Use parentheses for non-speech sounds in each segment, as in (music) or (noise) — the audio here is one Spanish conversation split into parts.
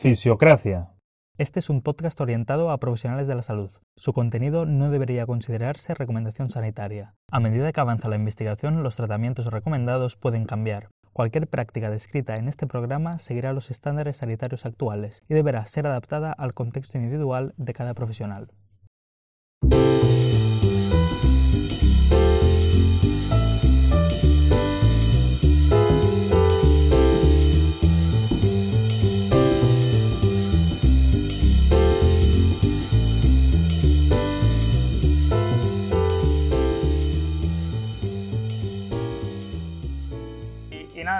Fisiocracia. Este es un podcast orientado a profesionales de la salud. Su contenido no debería considerarse recomendación sanitaria. A medida que avanza la investigación, los tratamientos recomendados pueden cambiar. Cualquier práctica descrita en este programa seguirá los estándares sanitarios actuales y deberá ser adaptada al contexto individual de cada profesional.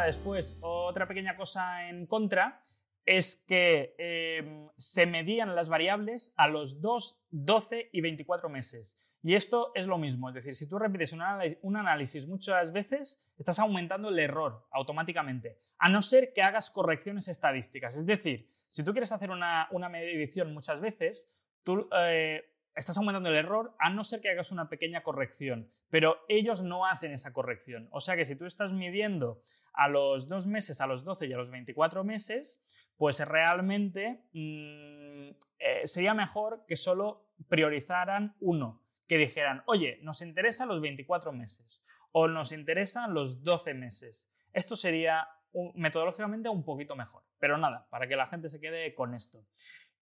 Después, otra pequeña cosa en contra es que eh, se medían las variables a los 2, 12 y 24 meses. Y esto es lo mismo, es decir, si tú repites un análisis, muchas veces, estás aumentando el error automáticamente, a no ser que hagas correcciones estadísticas. Es decir, si tú quieres hacer una, una medición muchas veces, tú eh, estás aumentando el error a no ser que hagas una pequeña corrección, pero ellos no hacen esa corrección. O sea que si tú estás midiendo a los 2 meses, a los 12 y a los 24 meses, pues realmente mmm, eh, sería mejor que solo priorizaran uno, que dijeran, oye, nos interesan los 24 meses o nos interesan los 12 meses. Esto sería metodológicamente un poquito mejor, pero nada, para que la gente se quede con esto.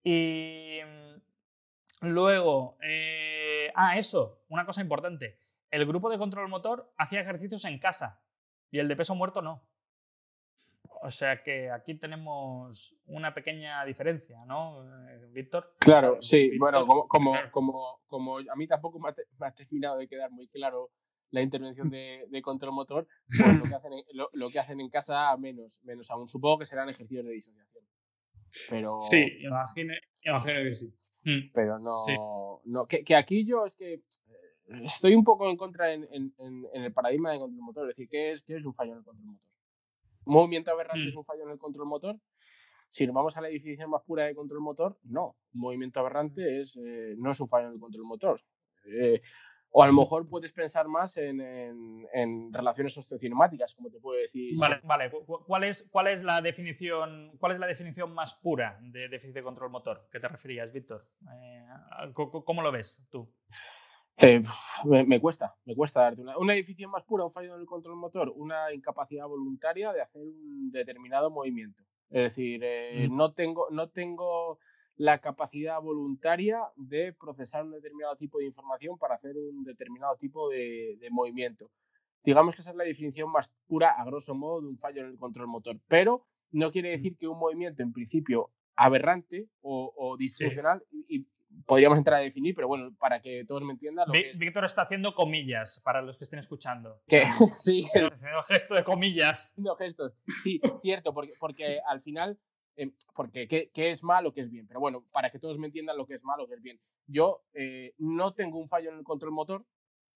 Y Luego, eh, ah, eso, una cosa importante. El grupo de control motor hacía ejercicios en casa y el de peso muerto no. O sea que aquí tenemos una pequeña diferencia, ¿no, eh, Víctor? Claro, sí. Víctor, bueno, como, como, como, como, a mí tampoco me ha, me ha, terminado de quedar muy claro la intervención de, de control motor, pues lo, que hacen en, lo, lo, que hacen en casa menos, menos aún. Supongo que serán ejercicios de disociación. Pero... Sí, imagino, imagino que sí. Pero no, sí. no que, que, aquí yo es que estoy un poco en contra en, en, en, el paradigma de control motor. Es decir, ¿qué es, qué es un fallo en el control motor? ¿Un movimiento aberrante mm. es un fallo en el control motor? Si nos vamos a la definición más pura de control motor, no. Un movimiento aberrante es, eh, no es un fallo en el control motor. Eh, o a lo mejor puedes pensar más en, en, en, relaciones sociocinemáticas, como te puedo decir. Vale, vale. ¿Cuál es, cuál es la definición, cuál es la definición más pura de déficit de control motor que te referías, Víctor? Eh, ¿Cómo lo ves tú? Eh, me, me, cuesta, me cuesta darte una, una definición más pura, un fallo en el control motor, una incapacidad voluntaria de hacer un determinado movimiento. Es decir, eh, mm. no tengo, no tengo la capacidad voluntaria de procesar un determinado tipo de información para hacer un determinado tipo de, de, movimiento. Digamos que esa es la definición más pura, a grosso modo, de un fallo en el control motor. Pero no quiere decir que un movimiento, en principio, aberrante o, o disfuncional, sí. y, y, podríamos entrar a definir, pero bueno, para que todos me entiendan. Lo que es... Víctor está haciendo comillas para los que estén escuchando. Que, (laughs) sí. El gesto de comillas. No, gestos. Sí, cierto, porque, porque al final eh, porque ¿qué, ¿qué, es malo, qué es bien. Pero bueno, para que todos me entiendan lo que es malo, qué es bien. Yo eh, no tengo un fallo en el control motor,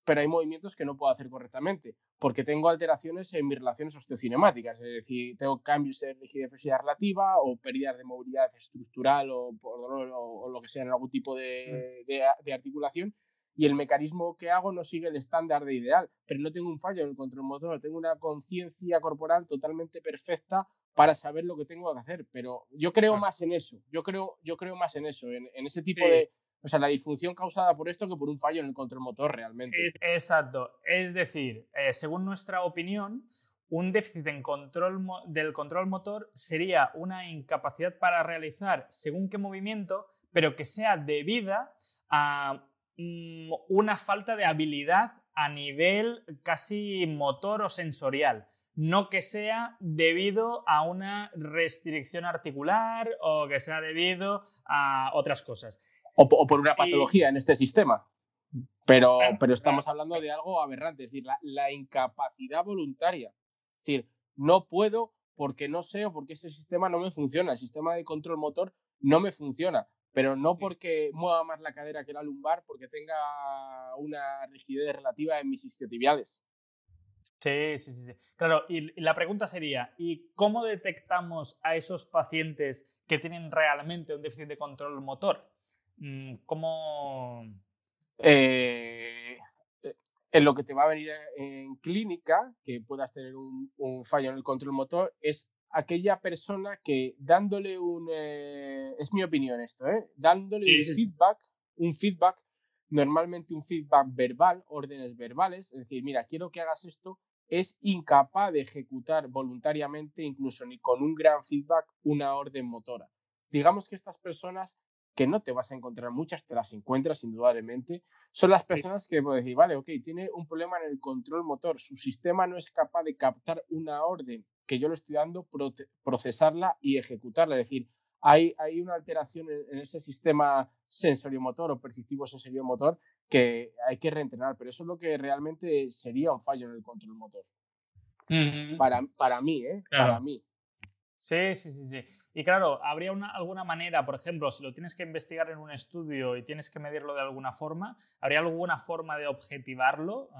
pero hay movimientos que no puedo hacer correctamente, porque tengo alteraciones en mis relaciones osteocinemáticas, es decir, tengo cambios de rigidez flexibilidad relativa o pérdidas de movilidad estructural o por dolor o, o lo que sea en algún tipo de, de, de articulación y el mecanismo que hago no sigue el estándar de ideal, pero no tengo un fallo en el control motor, tengo una conciencia corporal totalmente perfecta para saber lo que tengo que hacer, pero yo creo más en eso, yo creo, yo creo más en eso, en, en ese tipo sí. de, o sea, la disfunción causada por esto que por un fallo en el control motor realmente. Exacto, es decir, eh, según nuestra opinión, un déficit en control del control motor sería una incapacidad para realizar según qué movimiento, pero que sea debida a mm, una falta de habilidad a nivel casi motor o sensorial no que sea debido a una restricción articular o que sea debido a otras cosas. O, o por una patología y... en este sistema. Pero, pero estamos hablando de algo aberrante, es decir, la, la, incapacidad voluntaria. Es decir, no puedo porque no sé o porque ese sistema no me funciona, el sistema de control motor no me funciona, pero no porque mueva más la cadera que la lumbar, porque tenga una rigidez relativa en mis isquiotibiales. Sí, sí, sí, sí. Claro, y la pregunta sería, ¿y cómo detectamos a esos pacientes que tienen realmente un déficit de control motor? Mm, ¿Cómo...? Eh, en lo que te va a venir en clínica, que puedas tener un, un fallo en el control motor, es aquella persona que dándole un, eh, es mi opinión esto, ¿eh? dándole un feedback, un feedback, normalmente un feedback verbal, órdenes verbales, es decir, mira, quiero que hagas esto, es incapaz de ejecutar voluntariamente, incluso ni con un gran feedback, una orden motora. Digamos que estas personas que no te vas a encontrar muchas, te las encuentras indudablemente, son las personas que pueden decir, vale, ok, tiene un problema en el control motor, su sistema no es capaz de captar una orden que yo le estoy dando, procesarla y ejecutarla. Es decir, hay, hay una alteración en, ese sistema sensorio-motor o perceptivo sensorio-motor que hay que reentrenar, pero eso es lo que realmente sería un fallo en el control motor. para, para mí, ¿eh? Para mí. Sí, sí, sí, sí. Y claro, ¿habría una, alguna manera, por ejemplo, si lo tienes que investigar en un estudio y tienes que medirlo de alguna forma, ¿habría alguna forma de objetivarlo,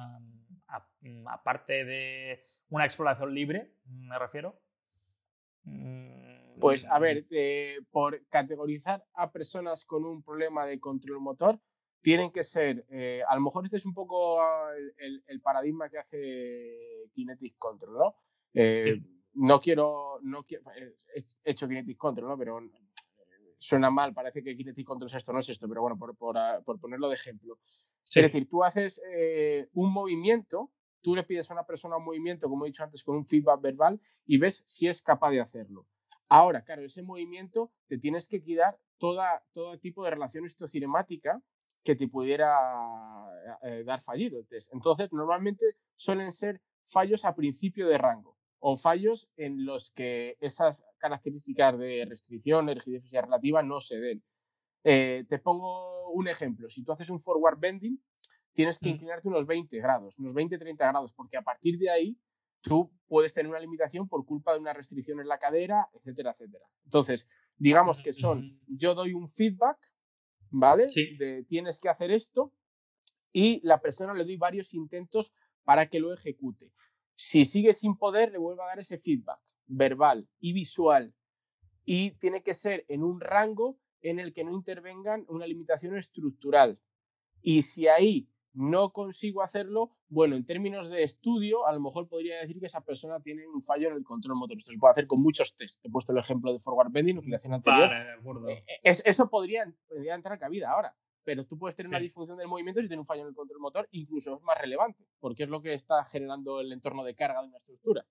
mm, aparte de una exploración libre, me refiero? Mm, pues a ver, eh, por categorizar a personas con un problema de control motor, tienen que ser, eh, a lo mejor este es un poco el, paradigma que hace Kinetic Control, ¿no? Eh, no quiero, no quiero, eh, he hecho Kinetic Control, ¿no? Pero suena mal, parece que Kinetic Control es esto, no es esto, pero bueno, por, por, ah, ponerlo de ejemplo. Es decir, tú haces un movimiento, tú le pides a una persona un movimiento, como he dicho antes, con un feedback verbal y ves si es capaz de hacerlo. Ahora, claro, ese movimiento te tienes que quitar toda, todo tipo de relación histocinemática que te pudiera dar fallido. Entonces, normalmente suelen ser fallos a principio de rango o fallos en los que esas características de restricción, de rigidez relativa no se den. Eh, te pongo un ejemplo. Si tú haces un forward bending, tienes que mm. inclinarte unos 20 grados, unos 20-30 grados, porque a partir de ahí tú puedes tener una limitación por culpa de una restricción en la cadera, etcétera, etcétera. Entonces, digamos que son, yo doy un feedback, ¿vale? De tienes que hacer esto y la persona le doy varios intentos para que lo ejecute. Si sigue sin poder, le vuelvo a dar ese feedback verbal y visual. Y tiene que ser en un rango en el que no intervengan una limitación estructural. Y si ahí no consigo hacerlo, bueno, en términos de estudio, a lo mejor podría decir que esa persona tiene un fallo en el control motor. Esto se puede hacer con muchos test. He puesto el ejemplo de forward bending, nucleación anterior. Vale, de acuerdo. Eh, eh, eso podría, podría entrar a cabida ahora pero tú puedes tener una disfunción del movimiento si tiene un fallo en el control motor, incluso es más relevante, porque es lo que está generando el entorno de carga de una estructura.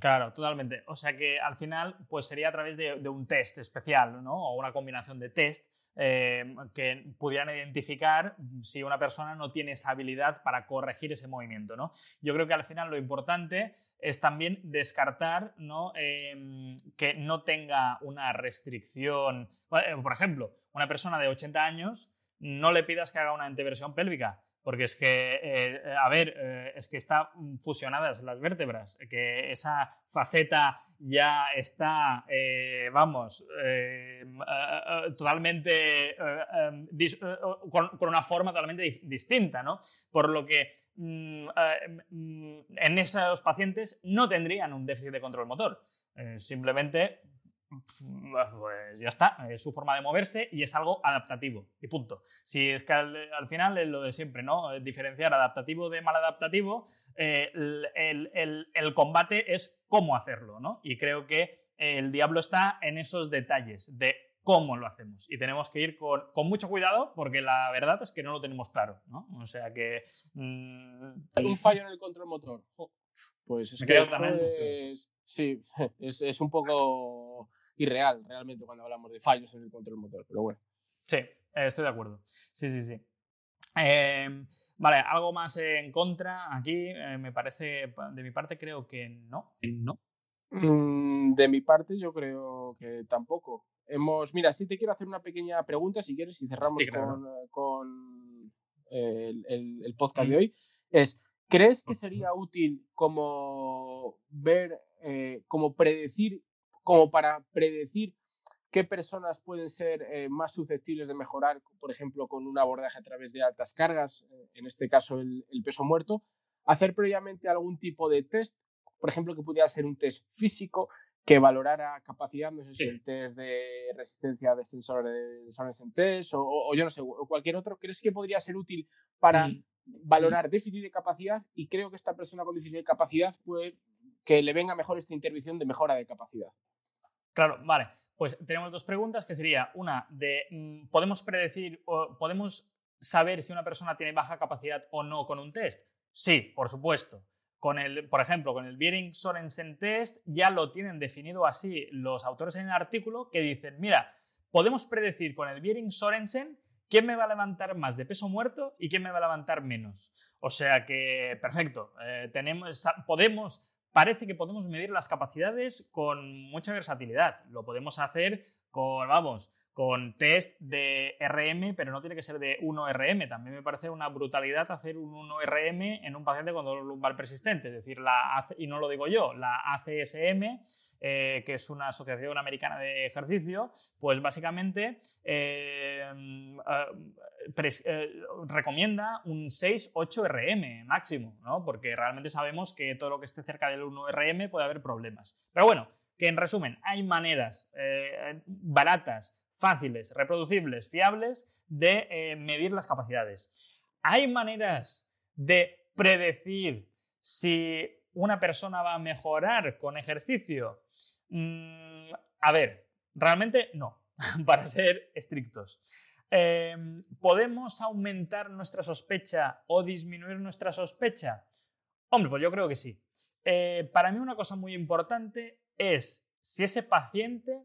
Claro, totalmente. O sea que al final, pues sería a través de, un test especial, ¿no? O una combinación de test eh, que pudieran identificar si una persona no tiene esa habilidad para corregir ese movimiento, ¿no? Yo creo que al final lo importante es también descartar, ¿no? Em, que no tenga una restricción. Eh, por ejemplo, una persona de 80 años no le pidas que haga una anteversión pélvica, porque es que, eh, a ver, es que están fusionadas las vértebras, que esa faceta ya está, eh, vamos, totalmente, con, una forma totalmente distinta, ¿no? Por lo que mm, mm, en esos pacientes no tendrían un déficit de control motor. simplemente pues ya está, es su forma de moverse y es algo adaptativo y punto. Si es que al, final es lo de siempre, ¿no? Diferenciar adaptativo de mal adaptativo, eh, el, combate es cómo hacerlo, ¿no? Y creo que el diablo está en esos detalles de cómo lo hacemos. Y tenemos que ir con, mucho cuidado porque la verdad es que no lo tenemos claro, ¿no? O sea que... Mm, un fallo en el control motor. Pues es que sí, (laughs) es un poco irreal realmente cuando hablamos de fallos en el control motor, pero bueno. Sí, eh, estoy de acuerdo. Sí, sí, sí. Em, vale, algo más en contra aquí, eh, me parece, de mi parte creo que no. No. Mm, de mi parte yo creo que tampoco. Hemos, mira, sí te quiero hacer una pequeña pregunta, si quieres, y cerramos con, eh, el, podcast de hoy. Es, ¿crees que sería útil como ver, como predecir como para predecir qué personas pueden ser eh, más susceptibles de mejorar, por ejemplo, con un abordaje a través de altas cargas, eh, en este caso el, peso muerto, hacer previamente algún tipo de test, por ejemplo, que pudiera ser un test físico que valorara capacidad, no sé si el test de resistencia de extensores en test o, yo no sé, o cualquier otro, ¿crees que podría ser útil para mm. valorar déficit de capacidad? Y creo que esta persona con déficit de capacidad puede que le venga mejor esta intervención de mejora de capacidad. Claro, vale. Pues tenemos dos preguntas, que sería una de, mm, ¿podemos predecir o podemos saber si una persona tiene baja capacidad o no con un test? Sí, por supuesto. Con el, por ejemplo, con el Biering Sorensen test ya lo tienen definido así los autores en el artículo que dicen, mira, podemos predecir con el Biering Sorensen quién me va a levantar más de peso muerto y quién me va a levantar menos. O sea que, perfecto, eh, tenemos, podemos parece que podemos medir las capacidades con mucha versatilidad. Lo podemos hacer con, vamos, con test de RM, pero no tiene que ser de 1RM. También me parece una brutalidad hacer un 1RM en un paciente con dolor lumbar persistente. Es decir, la, y no lo digo yo, la ACSM, eh, que es una asociación americana de ejercicio, pues básicamente eh, eh, recomienda un 6-8RM máximo, ¿no? porque realmente sabemos que todo lo que esté cerca del 1RM puede haber problemas. Pero bueno, que en resumen, hay maneras baratas, fáciles, reproducibles, fiables de eh, medir las capacidades. ¿Hay maneras de predecir si una persona va a mejorar con ejercicio? Mm, a ver, realmente no, (laughs) para ser estrictos. Em, ¿Podemos aumentar nuestra sospecha o disminuir nuestra sospecha? Hombre, pues yo creo que sí. Eh, para mí una cosa muy importante es si ese paciente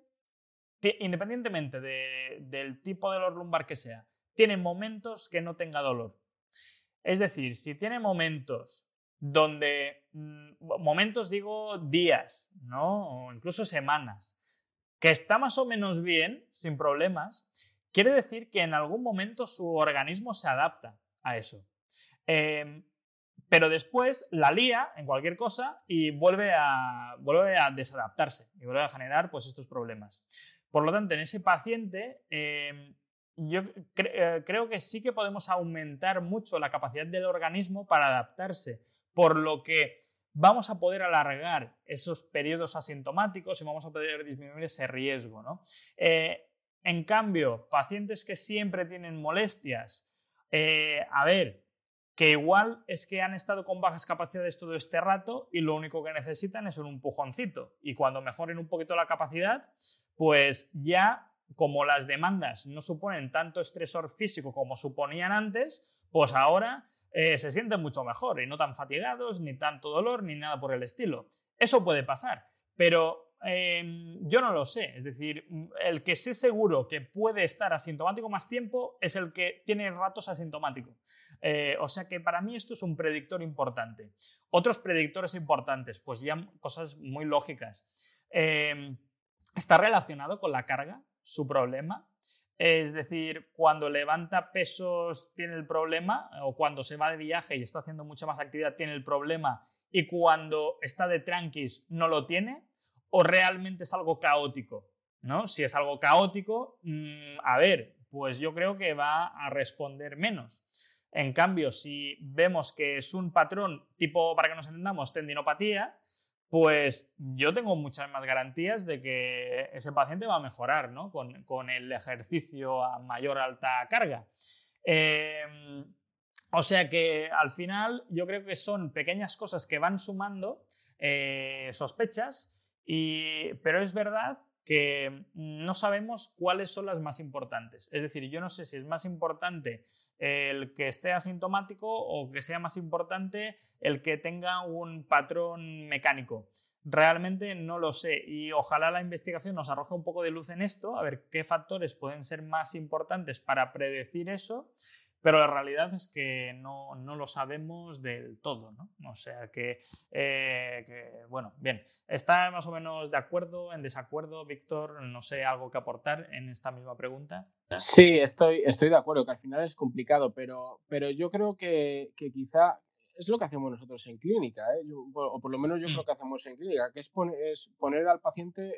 independientemente del tipo de dolor lumbar que sea, tiene momentos que no tenga dolor. Es decir, si tiene momentos donde, mm, momentos digo días, ¿no? O incluso semanas, que está más o menos bien, sin problemas, quiere decir que en algún momento su organismo se adapta a eso. Em, pero después la lía en cualquier cosa y vuelve a, vuelve a desadaptarse y vuelve a generar pues, estos problemas. Por lo tanto, en ese paciente, em, yo eh, creo que sí que podemos aumentar mucho la capacidad del organismo para adaptarse, por lo que vamos a poder alargar esos periodos asintomáticos y vamos a poder disminuir ese riesgo. ¿no? Eh, en cambio, pacientes que siempre tienen molestias, eh, a ver, que igual es que han estado con bajas capacidades todo este rato y lo único que necesitan es un empujoncito. Y cuando mejoren un poquito la capacidad, pues ya como las demandas no suponen tanto estresor físico como suponían antes, pues ahora eh, se sienten mucho mejor y no tan fatigados, ni tanto dolor, ni nada por el estilo. Eso puede pasar, pero em, yo no lo sé. Es decir, el que sé seguro que puede estar asintomático más tiempo es el que tiene ratos asintomático. Eh, o sea que para mí esto es un predictor importante. Otros predictores importantes, pues ya cosas muy lógicas. Está relacionado con la carga, su problema. Es decir, cuando levanta pesos tiene el problema, o cuando se va de viaje y está haciendo mucha más actividad tiene el problema, y cuando está de tranquis no lo tiene, o realmente es algo caótico. ¿no? Si es algo caótico, mm, a ver, pues yo creo que va a responder menos. En cambio, si vemos que es un patrón tipo, para que nos entendamos, tendinopatía, pues yo tengo muchas más garantías de que ese paciente va a mejorar ¿no? con, el ejercicio a mayor alta carga. Em, o sea que al final yo creo que son pequeñas cosas que van sumando eh, sospechas, y, pero es verdad que no sabemos cuáles son las más importantes. Es decir, yo no sé si es más importante el que esté asintomático o que sea más importante el que tenga un patrón mecánico. Realmente no lo sé y ojalá la investigación nos arroje un poco de luz en esto, a ver qué factores pueden ser más importantes para predecir eso pero la realidad es que no, lo sabemos del todo, ¿no? O sea eh, que, bueno, bien, ¿está más o menos de acuerdo, en desacuerdo, Víctor? No sé, algo que aportar en esta misma pregunta. Sí, estoy, estoy de acuerdo, que al final es complicado, pero, pero yo creo que, que quizá es lo que hacemos nosotros en clínica, ¿eh? o por lo menos yo creo mm. que hacemos en clínica, que es, poner al paciente,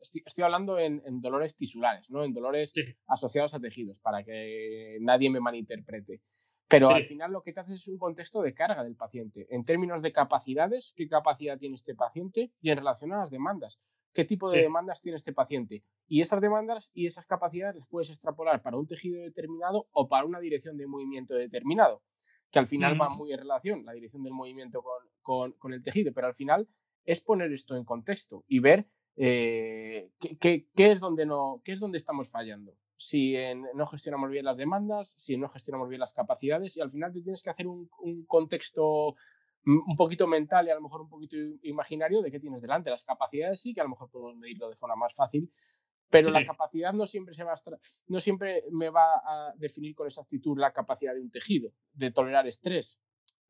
estoy, hablando en, dolores tisulares, ¿no? en dolores asociados a tejidos, para que nadie me malinterprete. Pero al final lo que te hace es un contexto de carga del paciente, en términos de capacidades, qué capacidad tiene este paciente y en relación a las demandas, qué tipo de demandas tiene este paciente. Y esas demandas y esas capacidades las puedes extrapolar para un tejido determinado o para una dirección de movimiento determinado que al final va muy en relación la dirección del movimiento con, el tejido, pero al final es poner esto en contexto y ver eh, qué, es donde no, qué es donde estamos fallando. Si no gestionamos bien las demandas, si no gestionamos bien las capacidades y al final te tienes que hacer un, contexto un poquito mental y a lo mejor un poquito imaginario de qué tienes delante. Las capacidades sí, que a lo mejor puedo medirlo de forma más fácil, pero la capacidad no siempre, se va no siempre me va a definir con exactitud la capacidad de un tejido, de tolerar estrés.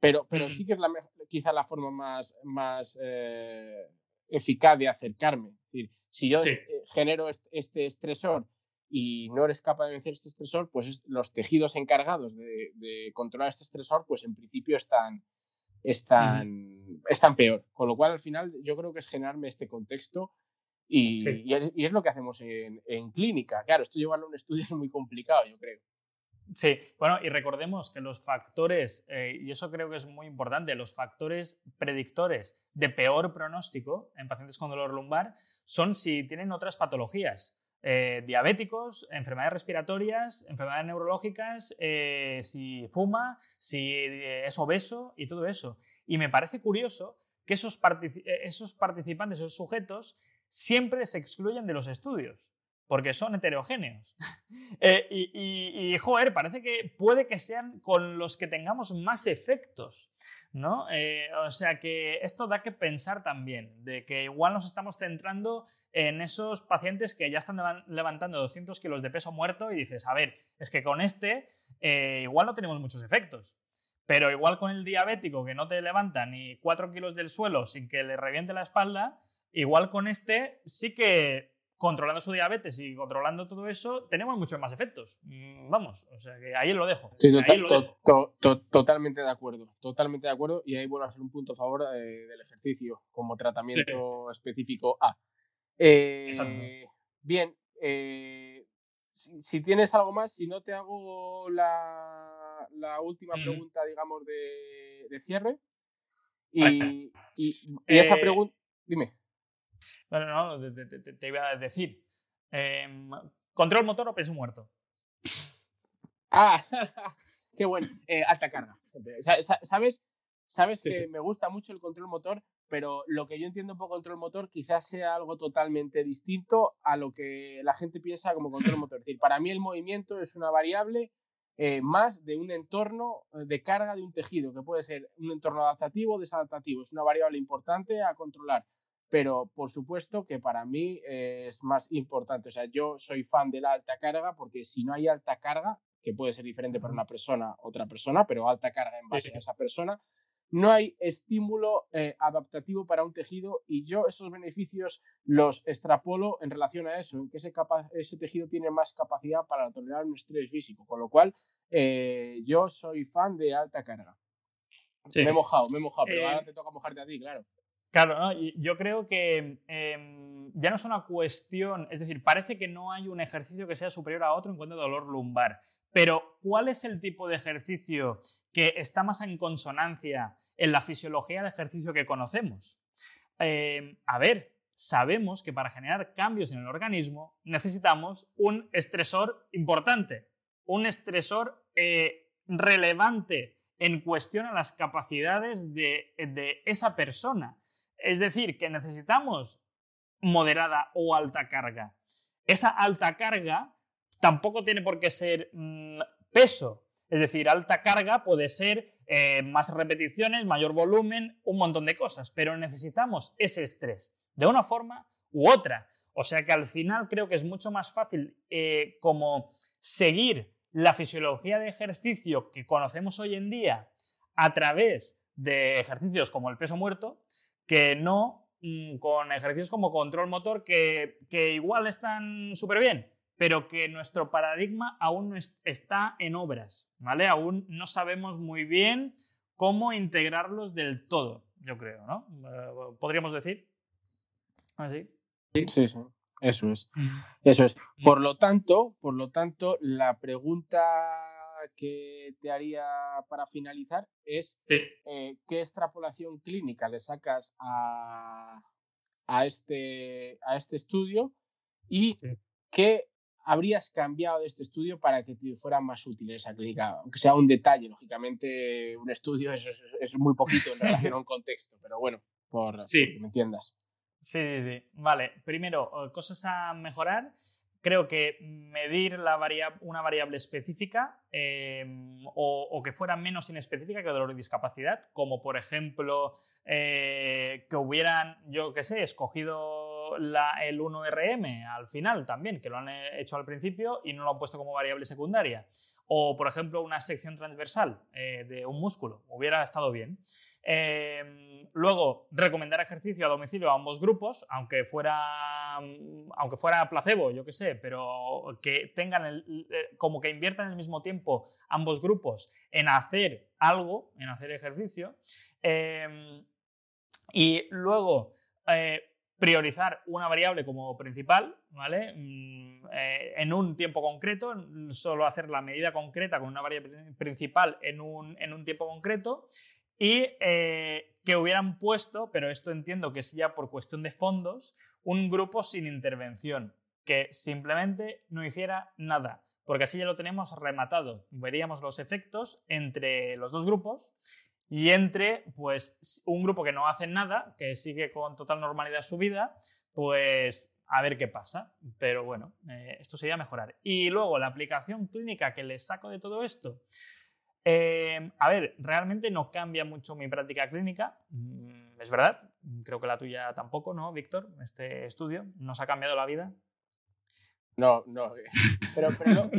Pero, pero sí que es la, quizá la forma más, más eh, eficaz de acercarme. Es decir, si yo eh, genero este, estresor y no eres capaz de vencer este estresor, pues los tejidos encargados de, controlar este estresor, pues en principio están, están, están peor. Con lo cual, al final, yo creo que es generarme este contexto y, y, es, lo que hacemos en, en, clínica. Claro, esto llevarlo a un estudio es muy complicado, yo creo. Sí, bueno, y recordemos que los factores, eh, y eso creo que es muy importante, los factores predictores de peor pronóstico en pacientes con dolor lumbar son si tienen otras patologías. Eh, diabéticos, enfermedades respiratorias, enfermedades neurológicas, eh, si fuma, si es obeso y todo eso. Y me parece curioso que esos, esos participantes, esos sujetos, siempre se excluyen de los estudios porque son heterogéneos. (laughs) Eh, y, joder, parece que puede que sean con los que tengamos más efectos, ¿no? Eh, o sea que esto da que pensar también, de que igual nos estamos centrando en esos pacientes que ya están levantando 200 kilos de peso muerto y dices, a ver, es que con este eh, igual no tenemos muchos efectos. Pero igual con el diabético que no te levanta ni 4 kilos del suelo sin que le reviente la espalda, igual con este sí que controlando su diabetes y controlando todo eso, tenemos muchos más efectos. Mm, vamos, o sea que ahí lo dejo. Sí, totalmente de acuerdo, totalmente de acuerdo. Y ahí vuelvo a hacer un punto a favor eh, del ejercicio como tratamiento específico A. Eh, bien, eh, si, tienes algo más, si no te hago la, última pregunta, digamos, de, cierre. Y, y esa pregunta, dime. Bueno, no, te, iba a decir. Em, ¿Control motor o peso muerto? Ah, (laughs) qué bueno. Eh, alta carga. ¿Sabes? Sabes que me gusta mucho el control motor, pero lo que yo entiendo por control motor quizás sea algo totalmente distinto a lo que la gente piensa como control motor. Es decir, para mí el movimiento es una variable eh, más de un entorno de carga de un tejido, que puede ser un entorno adaptativo o desadaptativo. Es una variable importante a controlar pero por supuesto que para mí es más importante. O sea, yo soy fan de la alta carga porque si no hay alta carga, que puede ser diferente para una persona, otra persona, pero alta carga en base a esa persona, no hay estímulo eh, adaptativo para un tejido y yo esos beneficios los extrapolo en relación a eso, en que ese, ese tejido tiene más capacidad para tolerar un estrés físico, con lo cual eh, yo soy fan de alta carga. Me he mojado, me he mojado, pero ahora eh, te toca mojarte a ti, claro. Claro, yo creo que em, ya no es una cuestión, es decir, parece que no hay un ejercicio que sea superior a otro en cuanto a dolor lumbar, pero ¿cuál es el tipo de ejercicio que está más en consonancia en la fisiología de ejercicio que conocemos? Em, a ver, sabemos que para generar cambios en el organismo necesitamos un estresor importante, un estresor eh, relevante en cuestión a las capacidades de esa persona. Es decir, que necesitamos moderada o alta carga. Esa alta carga tampoco tiene por qué ser mm, peso. Es decir, alta carga puede ser eh, más repeticiones, mayor volumen, un montón de cosas, pero necesitamos ese estrés de una forma u otra. O sea que al final creo que es mucho más fácil eh, como seguir la fisiología de ejercicio que conocemos hoy en día a través de ejercicios como el peso muerto, que no mm, con ejercicios como control motor que, igual están súper bien, pero que nuestro paradigma aún no está en obras, ¿vale? Aún no sabemos muy bien cómo integrarlos del todo, yo creo, ¿no? Eh, Podríamos decir. Así. Sí, sí, sí. Eso es. Eso es. Por lo tanto, por lo tanto, la pregunta que te haría para finalizar es eh, qué extrapolación clínica le sacas a, este, a este estudio y qué habrías cambiado de este estudio para que te fuera más útil esa clínica, aunque sea un detalle, lógicamente un estudio es, es, muy poquito en relación a un (laughs) contexto, pero bueno. por sí. que me entiendas. Sí, sí, sí. Vale, primero, cosas a mejorar creo que medir una variable específica em, o, que fuera menos inespecífica que dolor y discapacidad, como por ejemplo eh, que hubieran, yo qué sé, escogido el 1RM al final también, que lo han hecho al principio y no lo han puesto como variable secundaria. O, por ejemplo, una sección transversal eh, de un músculo. Hubiera estado bien. Em, luego, recomendar ejercicio a domicilio a ambos grupos, aunque fuera, aunque fuera placebo, yo qué sé, pero que tengan el, eh, como que inviertan el mismo tiempo ambos grupos en hacer algo, en hacer ejercicio. Em, y luego, eh, priorizar una variable como principal, ¿vale? Mm, eh, en un tiempo concreto, solo hacer la medida concreta con una variable principal en un, en un tiempo concreto y eh, que hubieran puesto, pero esto entiendo que es ya por cuestión de fondos, un grupo sin intervención, que simplemente no hiciera nada, porque así ya lo tenemos rematado. Veríamos los efectos entre los dos grupos y entre pues un grupo que no hace nada, que sigue con total normalidad su vida, pues a ver qué pasa. Pero bueno, eh, esto sería mejorar. Y luego la aplicación clínica que le saco de todo esto. Eh, a ver, realmente no cambia mucho mi práctica clínica, mm, es verdad, creo que la tuya tampoco, ¿no, Víctor? Este estudio nos ha cambiado la vida. No, no. Pero, pero,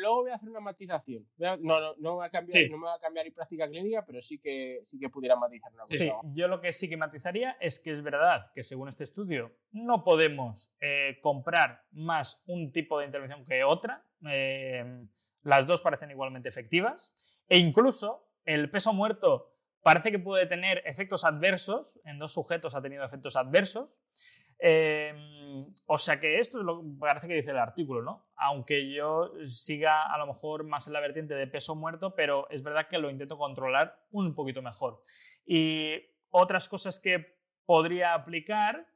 luego voy a hacer una matización. No, no, no, me va a cambiar, no me va a cambiar mi práctica clínica, pero sí que, sí que pudiera matizar una cosa. Sí, yo lo que sí que matizaría es que es verdad que según este estudio no podemos eh, comprar más un tipo de intervención que otra. Eh, las dos parecen igualmente efectivas. E incluso el peso muerto parece que puede tener efectos adversos. En dos sujetos ha tenido efectos adversos. Em, o sea que esto es lo que parece que dice el artículo, ¿no? Aunque yo siga a lo mejor más en la vertiente de peso muerto, pero es verdad que lo intento controlar un poquito mejor. Y otras cosas que podría aplicar,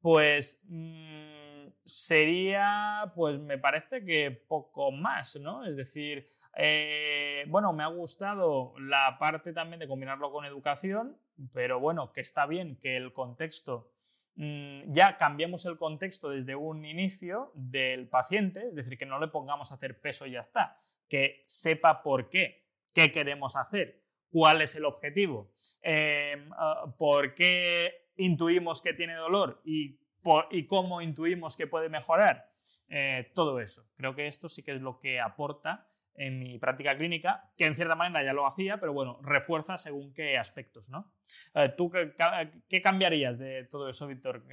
pues mm, sería, pues me parece que poco más, ¿no? Es decir, eh, bueno, me ha gustado la parte también de combinarlo con educación, pero bueno, que está bien que el contexto Mm, ya cambiemos el contexto desde un inicio del paciente, es decir, que no le pongamos a hacer peso y ya está, que sepa por qué, qué queremos hacer, cuál es el objetivo, em, ah, por qué intuimos que tiene dolor y, y cómo intuimos que puede mejorar. Eh, todo eso. Creo que esto sí que es lo que aporta en mi práctica clínica, que en cierta manera ya lo hacía, pero bueno, refuerza según qué aspectos, ¿no? Eh, ¿Tú qué, cambiarías de todo eso, Víctor?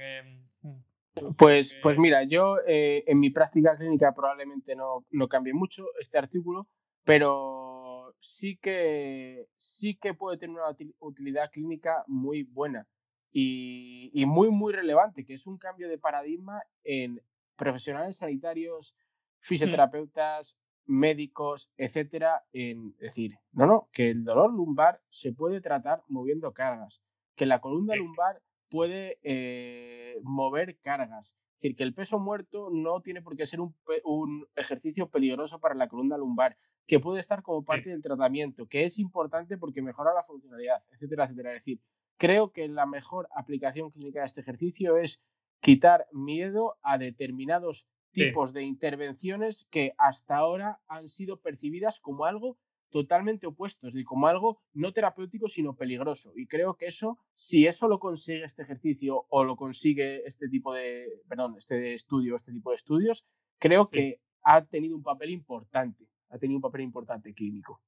Mm, pues, pues mira, yo eh, en mi práctica clínica probablemente no, no cambie mucho este artículo, pero sí que, sí que puede tener una utilidad clínica muy buena y, y muy, muy relevante, que es un cambio de paradigma en profesionales sanitarios, fisioterapeutas, médicos, etcétera, en decir, no, no, que el dolor lumbar se puede tratar moviendo cargas, que la columna lumbar puede eh, mover cargas. Es decir, que el peso muerto no tiene por qué ser un, ejercicio peligroso para la columna lumbar, que puede estar como parte del tratamiento, que es importante porque mejora la funcionalidad, etcétera, etcétera. Es decir, creo que la mejor aplicación clínica de este ejercicio es quitar miedo a determinados tipos de intervenciones que hasta ahora han sido percibidas como algo totalmente opuesto, es decir, como algo no terapéutico sino peligroso. Y creo que eso, si eso lo consigue este ejercicio o lo consigue este tipo de, perdón, este estudio, este tipo de estudios, creo que ha tenido un papel importante, ha tenido un papel importante clínico.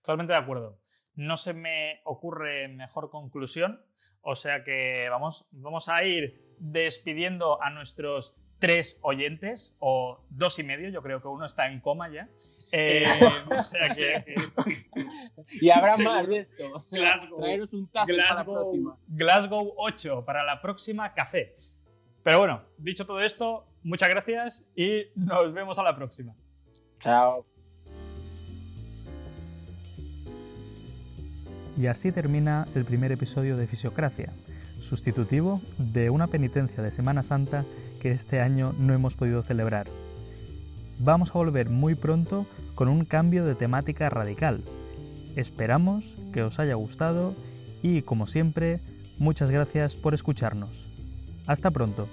Totalmente de acuerdo. No se me ocurre mejor conclusión, o sea que vamos, vamos a ir despidiendo a nuestros tres oyentes o dos y medio, yo creo que uno está en coma ya. Eh, (laughs) o sea que, y habrá más de esto. Glasgow, traeros un tazo Glasgow, para la próxima. Glasgow 8 para la próxima café. Pero bueno, dicho todo esto, muchas gracias y nos vemos a la próxima. Chao. Y así termina el primer episodio de Fisiocracia, sustitutivo de una penitencia de Semana Santa que este año no hemos podido celebrar. Vamos a volver muy pronto con un cambio de temática radical. Esperamos que os haya gustado y, como siempre, Muchas gracias por escucharnos. Hasta pronto.